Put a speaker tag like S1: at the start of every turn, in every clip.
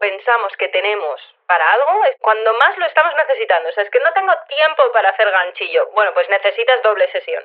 S1: pensamos que tenemos para algo es cuando más lo estamos necesitando. O sea, es que no tengo tiempo para hacer ganchillo. Bueno, pues necesitas doble sesión.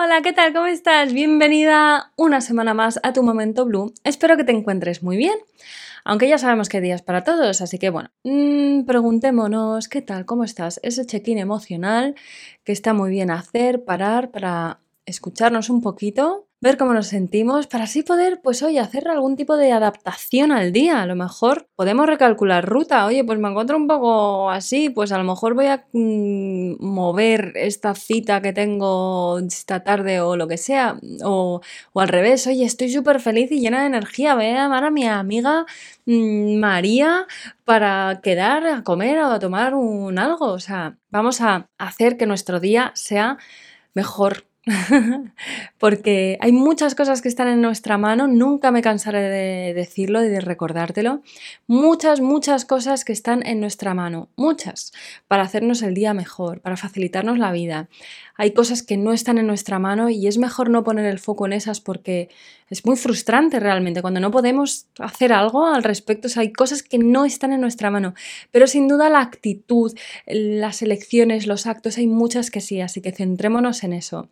S2: Hola, ¿qué tal? ¿Cómo estás? Bienvenida una semana más a tu Momento Blue. Espero que te encuentres muy bien. Aunque ya sabemos que días para todos, así que bueno, mm, preguntémonos, ¿qué tal? ¿Cómo estás? Ese check-in emocional que está muy bien hacer, parar para escucharnos un poquito ver cómo nos sentimos para así poder, pues oye, hacer algún tipo de adaptación al día. A lo mejor podemos recalcular ruta. Oye, pues me encuentro un poco así, pues a lo mejor voy a mm, mover esta cita que tengo esta tarde o lo que sea. O, al revés, oye, estoy súper feliz y llena de energía. Voy a llamar a mi amiga mm, María para quedar a comer o a tomar un algo. O sea, vamos a hacer que nuestro día sea mejor porque hay muchas cosas que están en nuestra mano, nunca me cansaré de decirlo y de recordártelo, muchas, muchas cosas que están en nuestra mano, muchas, para hacernos el día mejor, para facilitarnos la vida hay cosas que no están en nuestra mano y es mejor no poner el foco en esas porque es muy frustrante realmente cuando no podemos hacer algo al respecto. hay cosas que no están en nuestra mano, pero sin duda la actitud, las elecciones, los actos, hay muchas que sí, así que centrémonos en eso.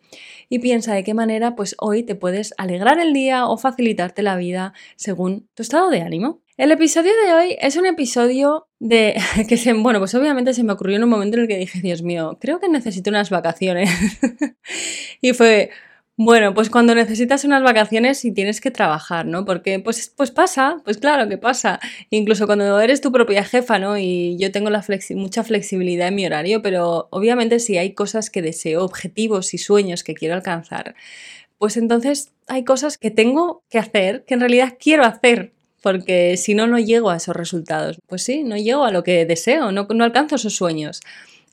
S2: Y piensa de qué manera pues hoy te puedes alegrar el día o facilitarte la vida según tu estado de ánimo. El episodio de hoy es un episodio de que se, bueno, pues obviamente se me ocurrió en un momento en el que dije, Dios mío, creo que necesito unas vacaciones. y fue, bueno, pues cuando necesitas unas vacaciones y tienes que trabajar, ¿no? Porque pues, pues pasa, pues claro que pasa. Incluso cuando eres tu propia jefa, ¿no? Y yo tengo la mucha flexibilidad en mi horario, pero obviamente si hay cosas que deseo, objetivos y sueños que quiero alcanzar, pues entonces hay cosas que tengo que hacer, que en realidad quiero hacer, porque si no, no llego a esos resultados. Pues sí, no llego a lo que deseo, no, no alcanzo esos sueños.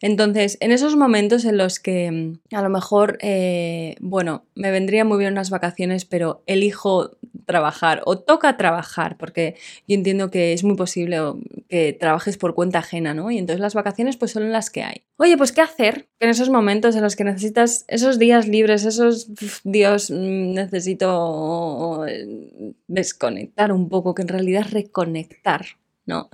S2: Entonces, en esos momentos en los que mm, a lo mejor, eh, bueno, me vendría muy bien unas vacaciones, pero elijo trabajar o toca trabajar, porque yo entiendo que es muy posible que trabajes por cuenta ajena, ¿no? Y entonces las vacaciones pues son las que hay. Oye, pues ¿qué hacer en esos momentos en los que necesitas esos días libres, esos, Dios, mm, necesito desconectar un poco, que en realidad reconectar, ¿no?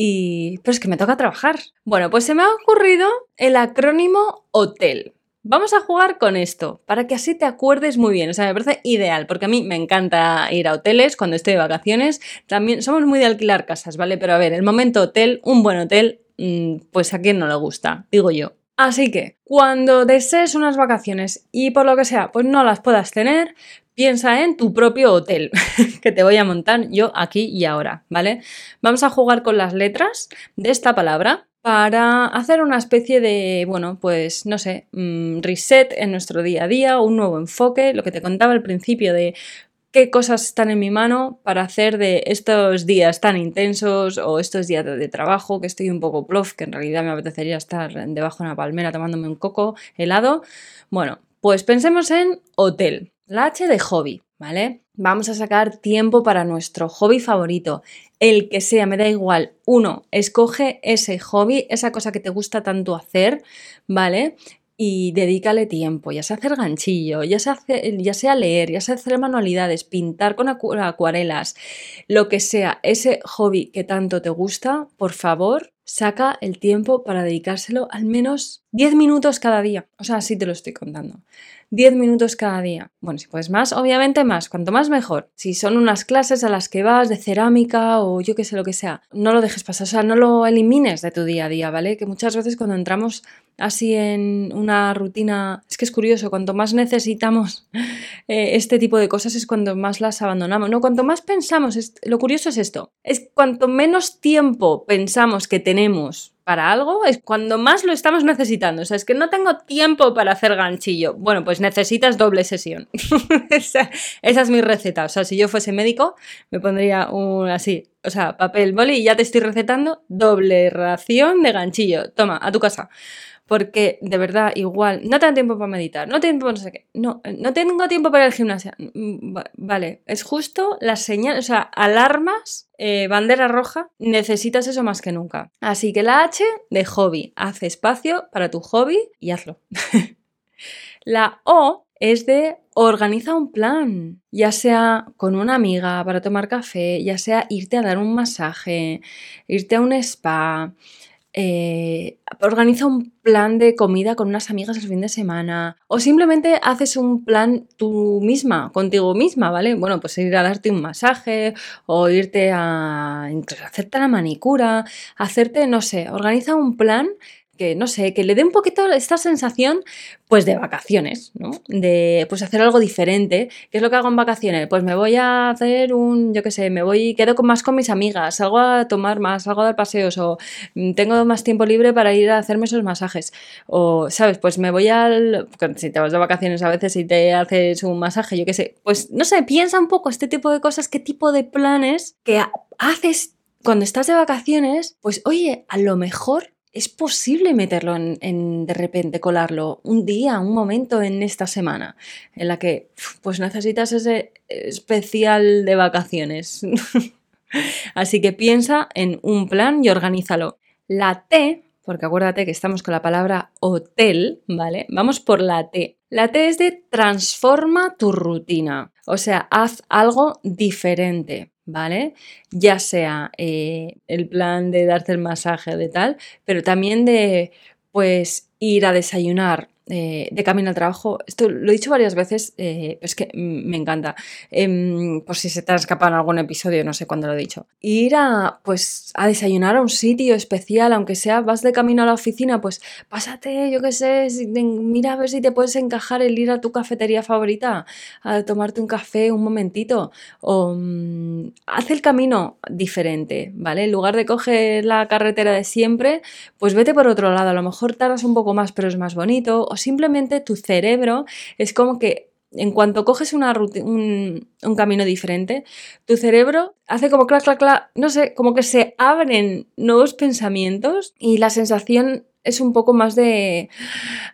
S2: Y, pero es que me toca trabajar. Bueno, pues se me ha ocurrido el acrónimo HOTEL. Vamos a jugar con esto, para que así te acuerdes muy bien. O sea, me parece ideal, porque a mí me encanta ir a hoteles cuando estoy de vacaciones. También somos muy de alquilar casas, ¿vale? Pero a ver, el momento hotel, un buen hotel, mm, pues a quién no le gusta, digo yo. Así que, cuando desees unas vacaciones y por lo que sea, pues no las puedas tener, piensa en tu propio hotel que te voy a montar yo aquí y ahora, ¿vale? Vamos a jugar con las letras de esta palabra para hacer una especie de, bueno, pues no sé, mm, reset en nuestro día a día, un nuevo enfoque, lo que te contaba al principio de qué cosas están en mi mano para hacer de estos días tan intensos o estos días de trabajo que estoy un poco plof, que en realidad me apetecería estar debajo de una palmera tomándome un coco helado. Bueno, pues pensemos en hotel. La H de hobby, ¿vale? Vamos a sacar tiempo para nuestro hobby favorito, el que sea, me da igual. Uno, escoge ese hobby, esa cosa que te gusta tanto hacer, ¿vale? Y dedícale tiempo, ya sea hacer ganchillo, ya sea, ya sea leer, ya sea hacer manualidades, pintar con acuarelas, lo que sea, ese hobby que tanto te gusta, por favor, saca el tiempo para dedicárselo al menos 10 minutos cada día. O sea, así te lo estoy contando. 10 minutos cada día. Bueno, si puedes más, obviamente más. Cuanto más mejor. Si son unas clases a las que vas de cerámica o yo qué sé lo que sea, no lo dejes pasar. O sea, no lo elimines de tu día a día, ¿vale? Que muchas veces cuando entramos así en una rutina, es que es curioso, cuanto más necesitamos eh, este tipo de cosas es cuando más las abandonamos. No, cuanto más pensamos, lo curioso es esto, es cuanto menos tiempo pensamos que tenemos para algo es cuando más lo estamos necesitando. O sea, es que no tengo tiempo para hacer ganchillo. Bueno, pues necesitas doble sesión. esa, es mi receta. O sea, si yo fuese médico, me pondría un así. O sea, papel, boli y ya te estoy recetando doble ración de ganchillo. Toma, a tu casa porque de verdad, igual, no tengo tiempo para meditar, no tengo tiempo, no sé qué, no, no tengo tiempo para el gimnasio. Mm, vale, es justo la señal, o sea, alarmas, eh, bandera roja, necesitas eso más que nunca. Así que la H de hobby, haz espacio para tu hobby y hazlo. la O es de organiza un plan, ya sea con una amiga para tomar café, ya sea irte a dar un masaje, irte a un spa, eh, organiza un plan de comida con unas amigas el fin de semana o simplemente haces un plan tú misma, contigo misma, ¿vale? Bueno, pues ir a darte un masaje o irte a hacerte la manicura, hacerte, no sé, organiza un plan que no sé, que le dé un poquito esta sensación pues de vacaciones, ¿no? De pues hacer algo diferente. ¿Qué es lo que hago en vacaciones? Pues me voy a hacer un, yo qué sé, me voy, quedo con, más con mis amigas, salgo a tomar más, salgo a dar paseos o mm, tengo más tiempo libre para ir a hacerme esos masajes. O, ¿sabes? Pues me voy al, si te vas de vacaciones a veces y te haces un masaje, yo qué sé, pues no sé, piensa un poco este tipo de cosas, qué tipo de planes que haces cuando estás de vacaciones, pues oye, a lo mejor es posible meterlo en, de repente, colarlo un día, un momento en esta semana, en la que pues necesitas ese especial de vacaciones. Así que piensa en un plan y organízalo. La T, porque acuérdate que estamos con la palabra hotel, ¿vale? Vamos por la T. La T es de transforma tu rutina, o sea, haz algo diferente. ¿Vale? Ya sea eh, el plan de darte el masaje de tal, pero también de pues ir a desayunar eh, de camino al trabajo. Esto lo he dicho varias veces, eh, es que me encanta. Em, por si se te ha escapado en algún episodio, no sé cuándo lo he dicho. Ir a, pues, a desayunar a un sitio especial, aunque sea vas de camino a la oficina, pues pásate, yo qué sé, mira a ver si te puedes encajar el ir a tu cafetería favorita, a tomarte un café un momentito. O mm, haz el camino diferente, ¿vale? En lugar de coger la carretera de siempre, pues vete por otro lado. A lo mejor tardas un poco más, pero es más bonito simplemente tu cerebro es como que en cuanto coges una un, un, camino diferente, tu cerebro hace como clac, clac, clac, no sé, como que se abren nuevos pensamientos y la sensación es un poco más de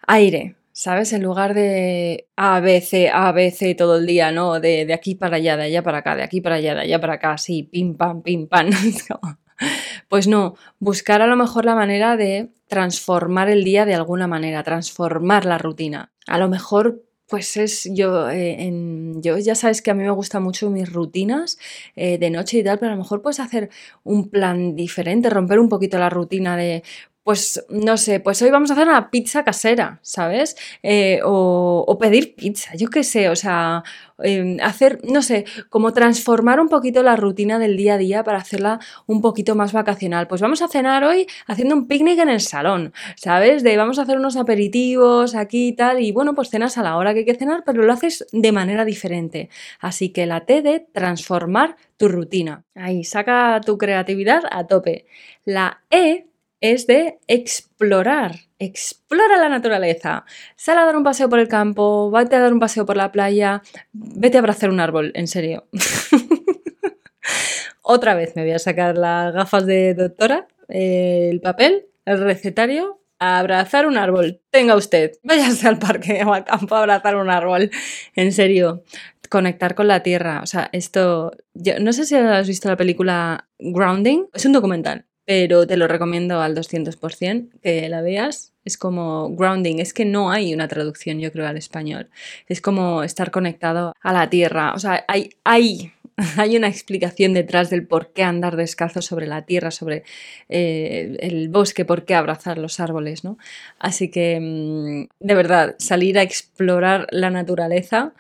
S2: aire, ¿sabes? En lugar de A, B, C, A, B, C todo el día, ¿no? De, de aquí para allá, de allá para acá, de aquí para allá, de allá para acá, así, pim, pam, pim, pam. Pues no, buscar a lo mejor la manera de transformar el día de alguna manera, transformar la rutina. A lo mejor pues es yo, eh, en, yo ya sabes que a mí me gustan mucho mis rutinas eh, de noche y tal, pero a lo mejor puedes hacer un plan diferente, romper un poquito la rutina de, pues no sé, pues hoy vamos a hacer una pizza casera, ¿sabes? Eh, o, pedir pizza, yo qué sé, o sea, em, hacer, no sé, como transformar un poquito la rutina del día a día para hacerla un poquito más vacacional. Pues vamos a cenar hoy haciendo un picnic en el salón, ¿sabes? De vamos a hacer unos aperitivos aquí y tal, y bueno, pues cenas a la hora que hay que cenar, pero lo haces de manera diferente. Así que la T de transformar tu rutina. Ahí, saca tu creatividad a tope. La E es de explorar. Explora la naturaleza. Sal a dar un paseo por el campo, vete a dar un paseo por la playa, vete a abrazar un árbol, en serio. Otra vez me voy a sacar las gafas de doctora, el papel, el recetario, a abrazar un árbol. Tenga usted, váyase al parque o al campo a abrazar un árbol. En serio, conectar con la tierra. O sea, esto. No sé si has visto la película Grounding. Es un documental pero te lo recomiendo al 200% que la veas. Es como grounding, es que no hay una traducción, yo creo, al español. Es como estar conectado a la tierra. O sea, hay, hay hay una explicación detrás del por qué andar descalzo sobre la tierra, sobre eh, el bosque, por qué abrazar los árboles, ¿no? Así que, mm, de verdad, salir a explorar la naturaleza,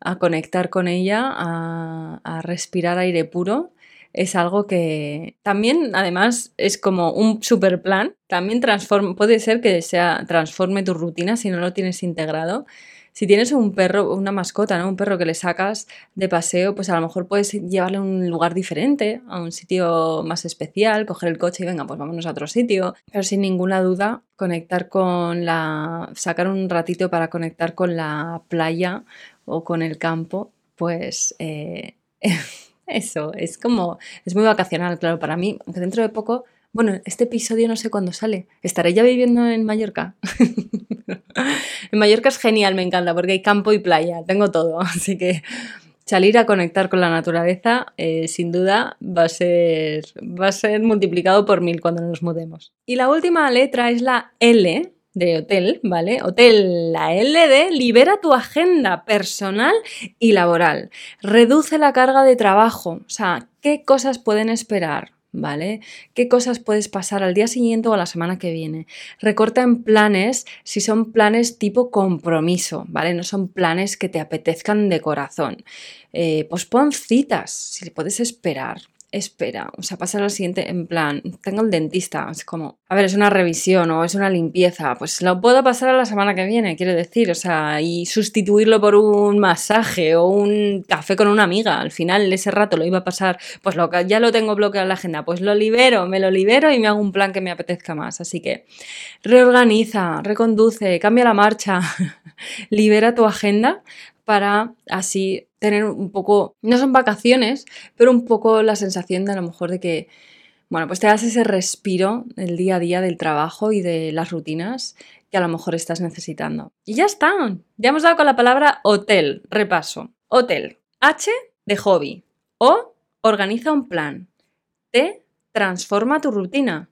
S2: a conectar con ella, a respirar aire puro es algo que también, además, es como un super plan. También transforma, puede ser que sea, transforme tu rutina si no lo tienes integrado. Si tienes un perro, una mascota, ¿no? Un perro que le sacas de paseo, pues a lo mejor puedes llevarle a un lugar diferente, a un sitio más especial, coger el coche y venga, pues vámonos a otro sitio. Pero sin ninguna duda, conectar con la. sacar un ratito para conectar con la playa o con el campo, pues. Eh, Eso, es como, es muy vacacional, claro, para mí, aunque dentro de poco, bueno, este episodio no sé cuándo sale, estaré ya viviendo en Mallorca. en Mallorca es genial, me encanta, porque hay campo y playa, tengo todo, así que salir a conectar con la naturaleza, eh, sin duda, va a, ser, va a ser multiplicado por mil cuando nos mudemos. Y la última letra es la L, de hotel, ¿vale? Hotel, la LD, libera tu agenda personal y laboral. Reduce la carga de trabajo. O sea, ¿qué cosas pueden esperar? ¿Vale? ¿Qué cosas puedes pasar al día siguiente o a la semana que viene? Recorta en planes si son planes tipo compromiso, ¿vale? No son planes que te apetezcan de corazón. Eh, pospon citas, si puedes esperar, espera, o sea, pasar al siguiente en plan, tengo el dentista, es como, a ver, es una revisión o es una limpieza, pues lo puedo pasar a la semana que viene, quiero decir, o sea, y sustituirlo por un masaje o un café con una amiga, al final ese rato lo iba a pasar, pues lo, ya lo tengo bloqueado en la agenda, pues lo libero, me lo libero y me hago un plan que me apetezca más, así que reorganiza, reconduce, cambia la marcha, libera tu agenda para así tener un poco, no son vacaciones, pero un poco la sensación de a lo mejor de que, bueno, pues te das ese respiro del día a día del trabajo y de las rutinas que a lo mejor estás necesitando. Y ya está, ya hemos dado con la palabra hotel, repaso. Hotel, H de hobby, O organiza un plan, T transforma tu rutina,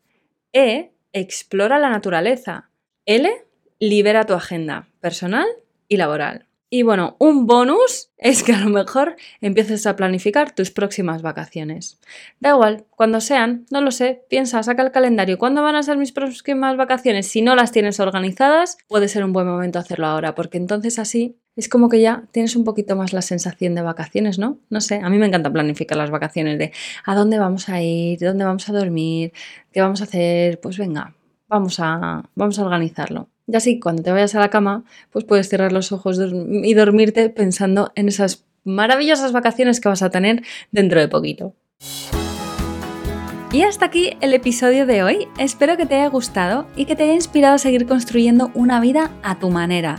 S2: E explora la naturaleza, L libera tu agenda personal y laboral. Y bueno, un bonus es que a lo mejor empieces a planificar tus próximas vacaciones. Da igual, cuando sean, no lo sé, piensa, saca el calendario. ¿Cuándo van a ser mis próximas vacaciones? Si no las tienes organizadas, puede ser un buen momento hacerlo ahora, porque entonces así es como que ya tienes un poquito más la sensación de vacaciones, ¿no? No sé, a mí me encanta planificar las vacaciones de a dónde vamos a ir, dónde vamos a dormir, qué vamos a hacer. Pues venga, vamos a, vamos a organizarlo. Y así, cuando te vayas a la cama, pues puedes cerrar los ojos y dormirte pensando en esas maravillosas vacaciones que vas a tener dentro de poquito. Y hasta aquí el episodio de hoy. Espero que te haya gustado y que te haya inspirado a seguir construyendo una vida a tu manera.